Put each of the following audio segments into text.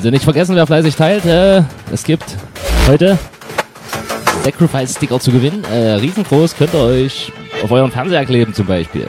Also nicht vergessen, wer fleißig teilt. Äh, es gibt heute Sacrifice-Sticker zu gewinnen. Äh, riesengroß könnt ihr euch auf euren Fernseher kleben zum Beispiel.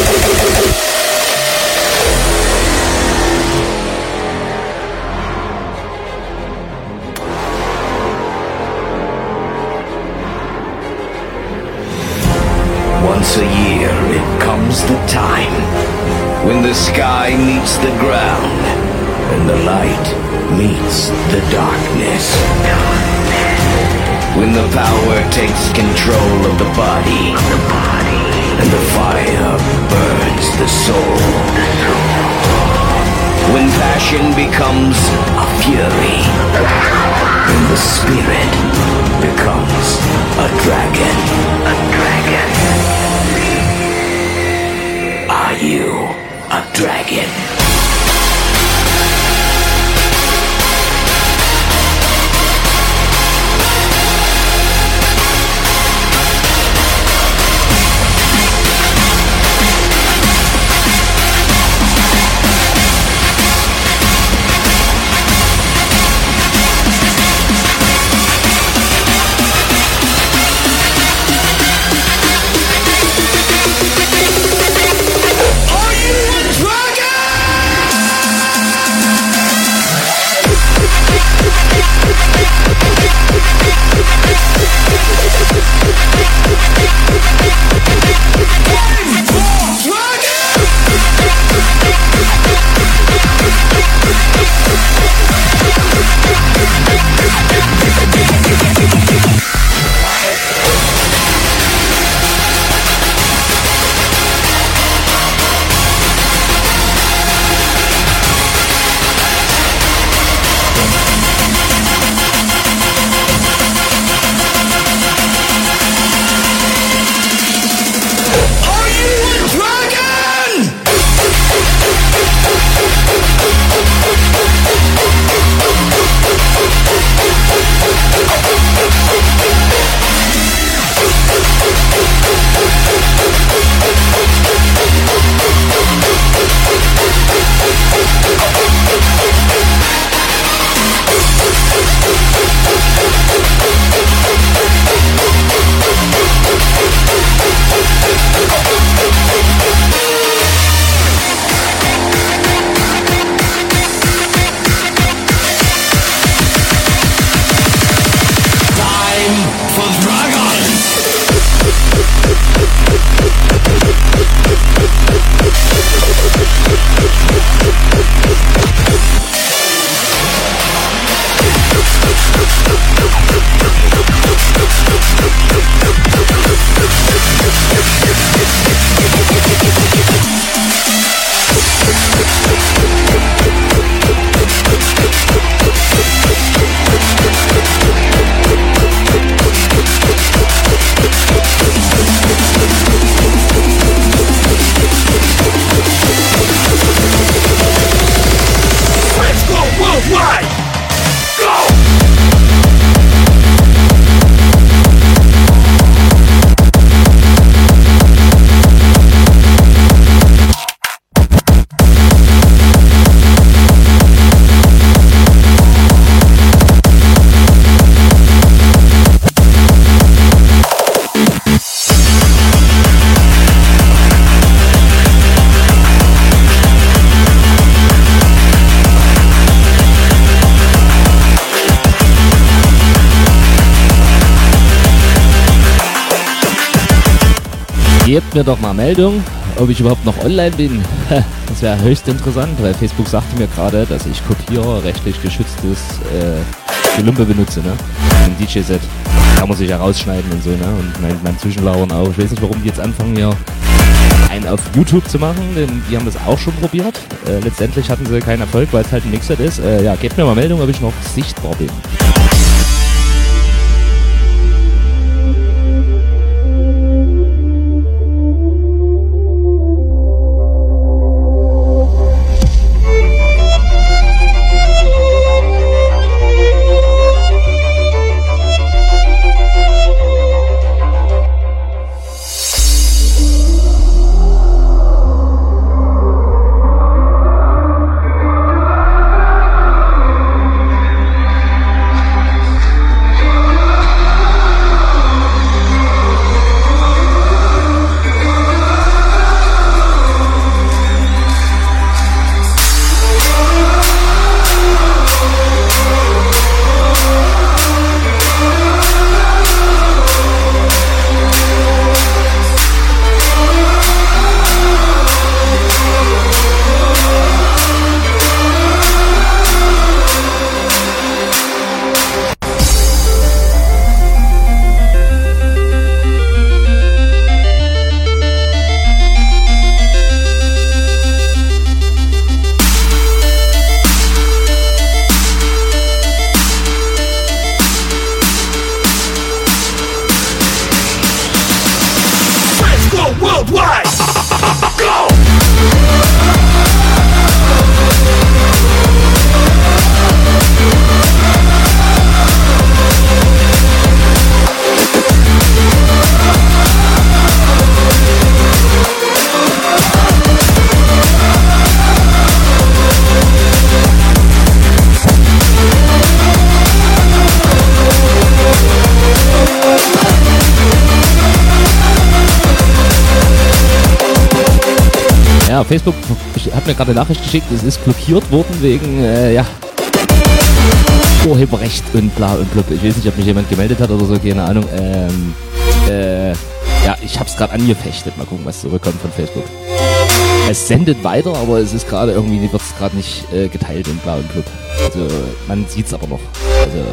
takes control of the body, and the fire burns the soul. When passion becomes a fury, and the spirit becomes a dragon. A dragon. Are you a dragon? Gebt mir doch mal Meldung, ob ich überhaupt noch online bin. Das wäre höchst interessant, weil Facebook sagte mir gerade, dass ich kopierrechtlich geschütztes äh, Gelumpe benutze, ne? Im DJ-Set. Kann man sich ja rausschneiden und so, ne? Und mein, mein Zwischenlauern auch. Ich weiß nicht, warum die jetzt anfangen, hier einen auf YouTube zu machen, denn die haben das auch schon probiert. Äh, letztendlich hatten sie keinen Erfolg, weil es halt ein Mixer ist. Äh, ja, gebt mir mal Meldung, ob ich noch sichtbar bin. Gerade eine Nachricht geschickt, es ist blockiert worden wegen, äh, ja, Urheberrecht und bla und blub. Ich weiß nicht, ob mich jemand gemeldet hat oder so, keine Ahnung. Ähm, äh, ja, ich hab's gerade angefechtet. Mal gucken, was zurückkommt von Facebook. Es sendet weiter, aber es ist gerade irgendwie, wird's gerade nicht äh, geteilt und bla und blub. Also, man sieht's aber noch. Also,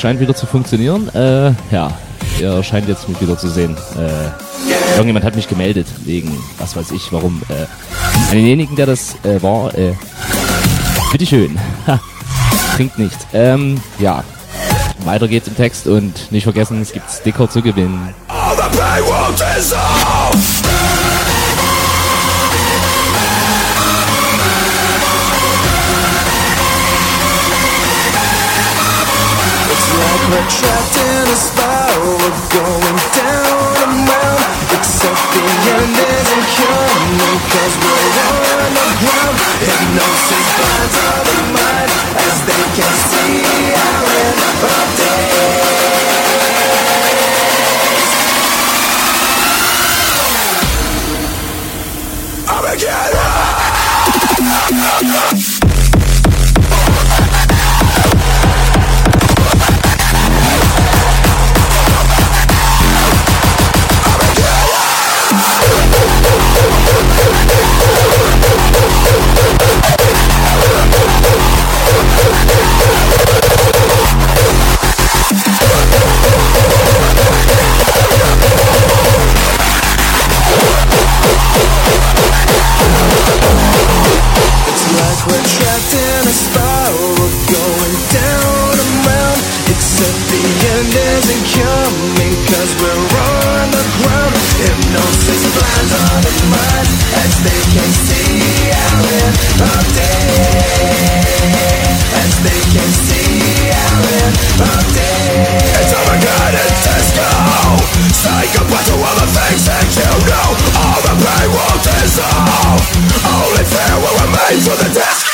scheint wieder zu funktionieren. Äh, ja, ihr scheint jetzt mich wieder zu sehen. Äh, irgendjemand hat mich gemeldet, wegen, was weiß ich, warum. Äh, an denjenigen, der das äh, war, äh, bitteschön. Ha, klingt nicht. Ähm, ja, weiter geht's im Text und nicht vergessen, es gibt Sticker zu gewinnen. All the pain will. Trapped in a spiral, going down. Except the end isn't coming, cause we're on the ground. As they can see our end of day. I'm a Let's go. Things that you know. All the pain will dissolve. Only fear will remain for the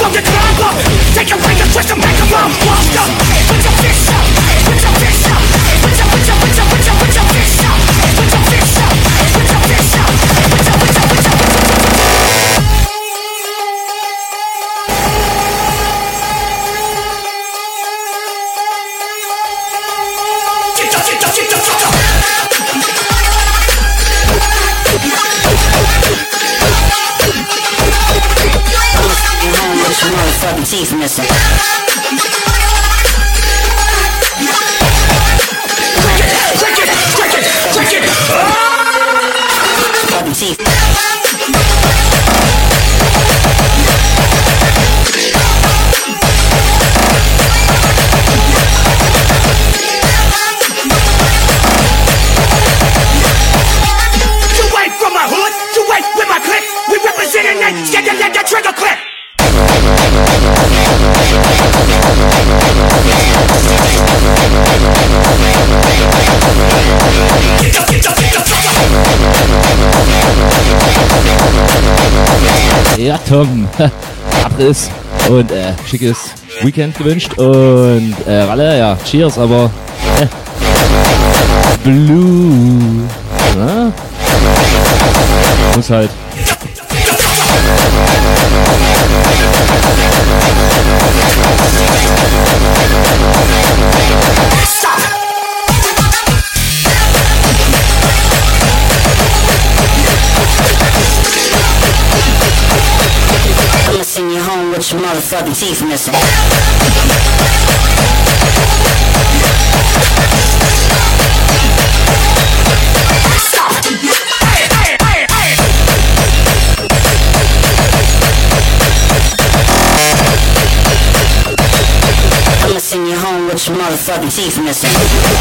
from the Take your fingers, twist them back around, walk up. Put your fists up, put your fists up. Put your, put your, put your, put your He's missing. Tom Abriss und äh, schickes Weekend gewünscht. Und äh, Ralle, ja, cheers, aber äh, Blue. Na? Muss halt. Teeth missing. I'ma send you home with your motherfucking teeth missing.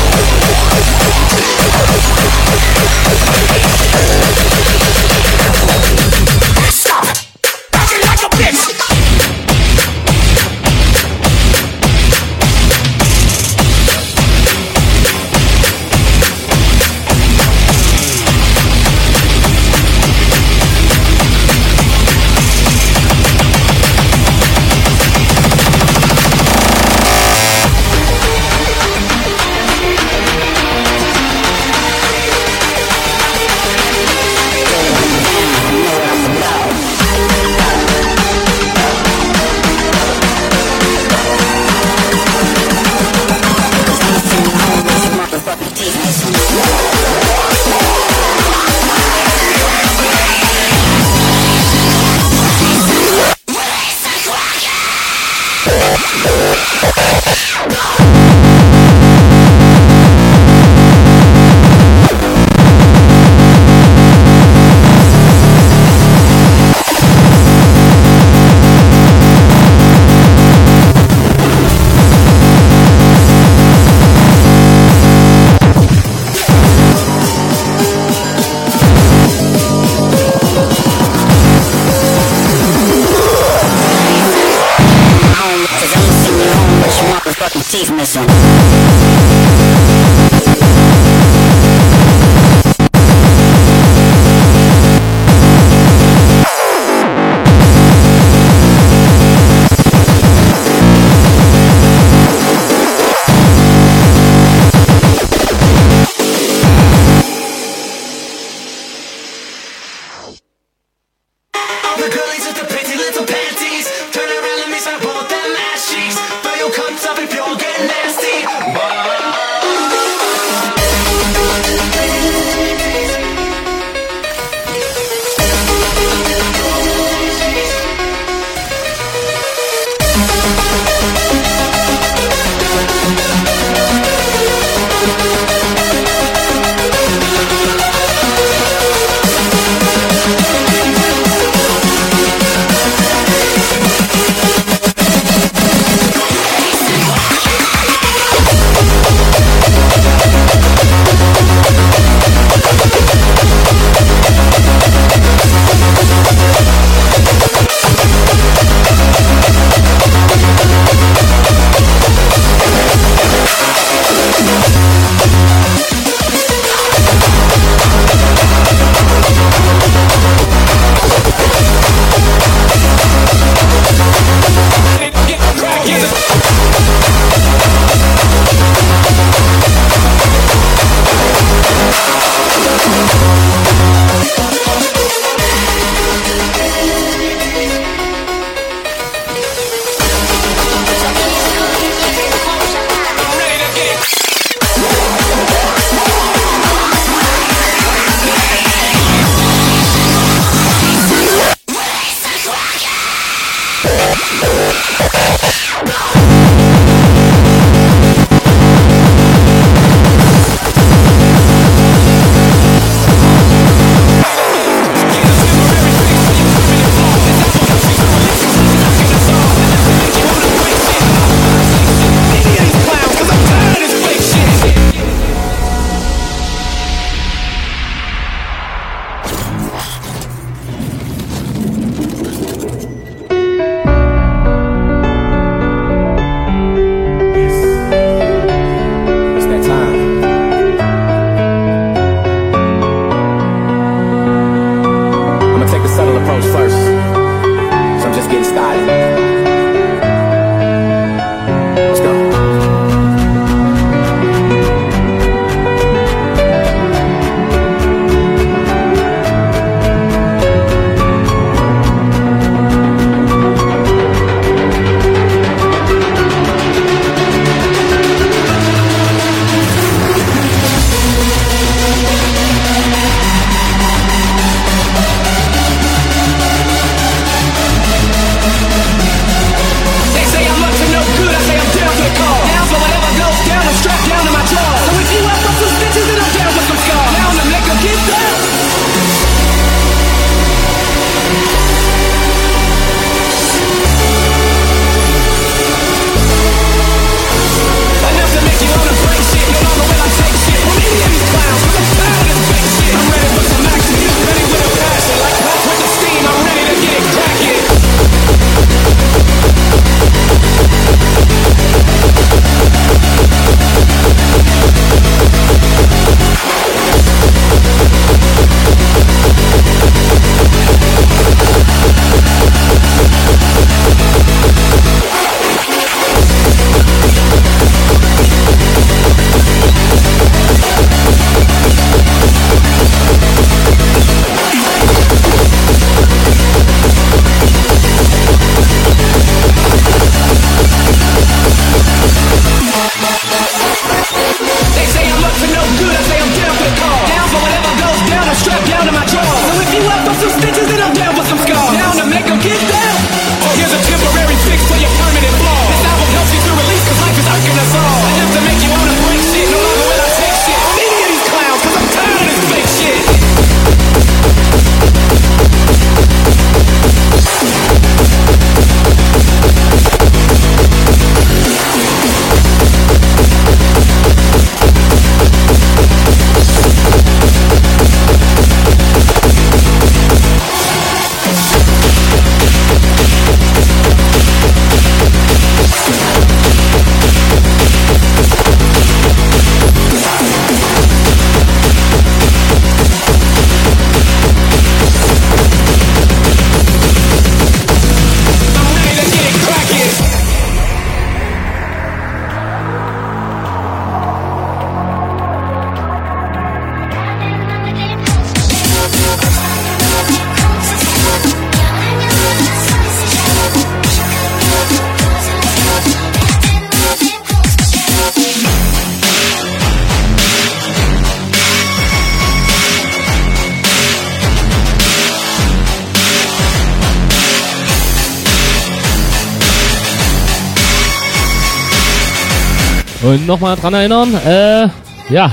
nochmal dran erinnern. Äh, ja,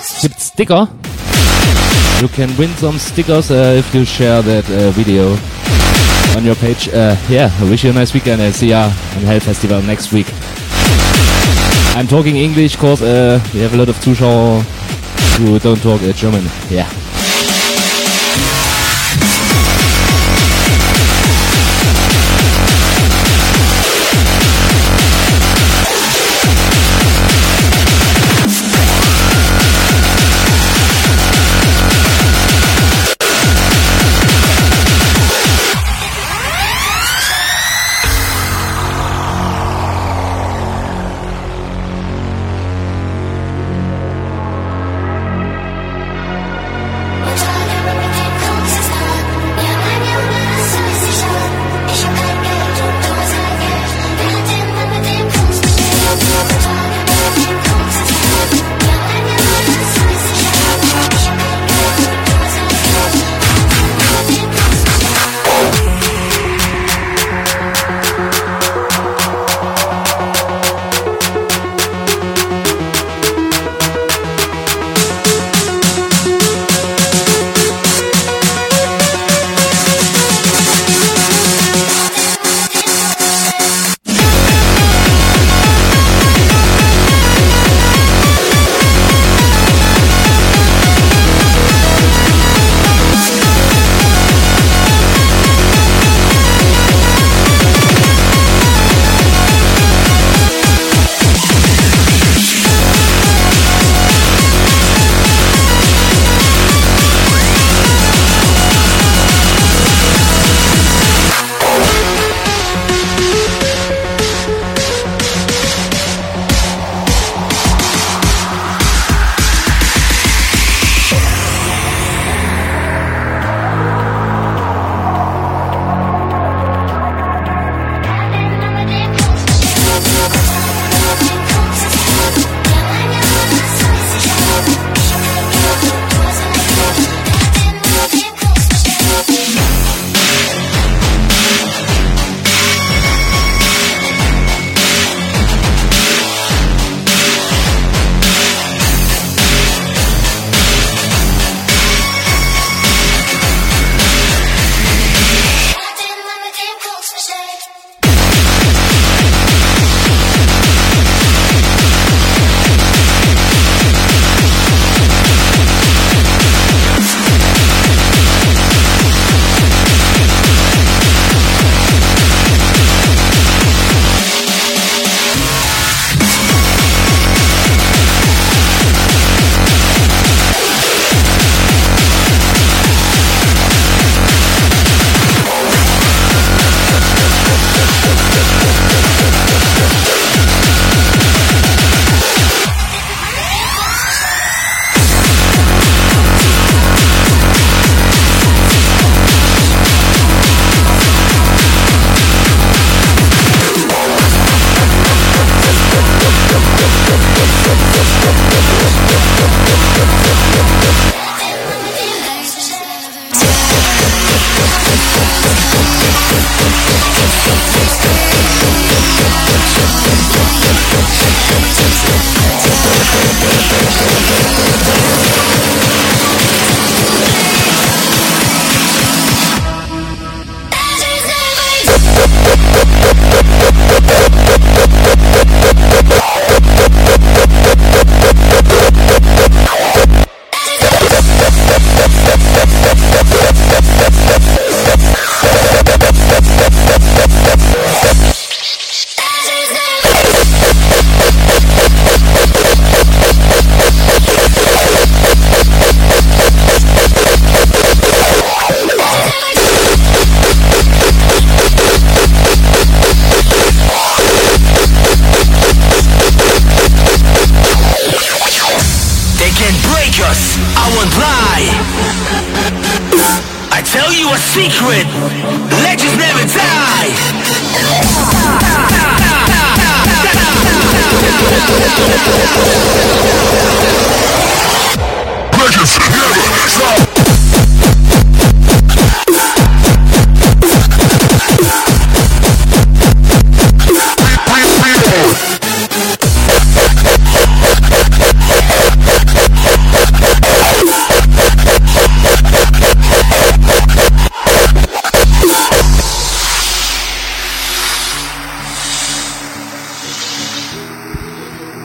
es gibt Sticker. You can win some stickers uh, if you share that uh, video on your page. Uh, yeah, I wish you a nice weekend. I'll see ya on Hell Festival next week. I'm talking English because we have a lot of Zuschauer who don't talk German. Yeah.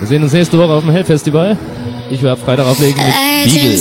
Wir sehen uns nächste Woche auf dem Hellfestival. Ich werde Freitag auflegen mit äh, Beagle.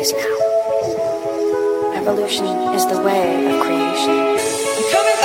Is now. Evolution is the way of creation.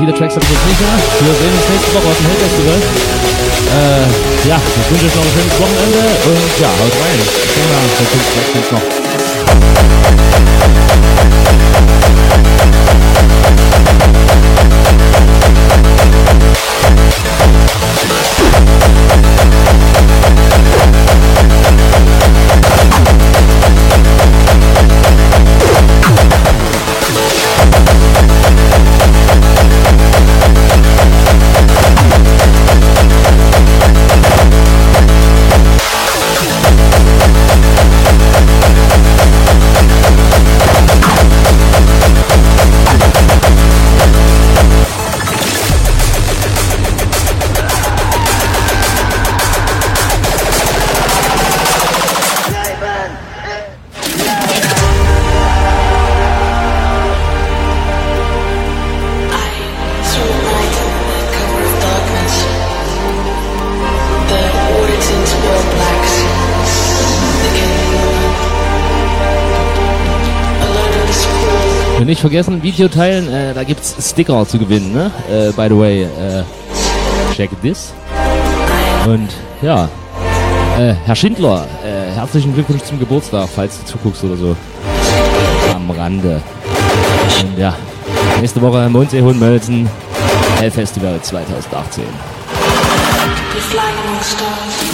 Viele Tracks habe ich jetzt nicht mehr. Wir sehen uns nächste Woche auf dem Hell. Äh, ja, ich wünsche euch noch ein schönes Wochenende und ja, haut rein. Ich denke sind's noch. Und nicht vergessen, Video teilen, äh, da gibt's Sticker zu gewinnen, ne? Äh, by the way, äh, check this. Und ja, äh, Herr Schindler, äh, herzlichen Glückwunsch zum Geburtstag, falls du zuguckst oder so. Am Rande. Und ja, nächste Woche Mondsee Hohenmölzen, Hellfestival 2018. We fly among stars.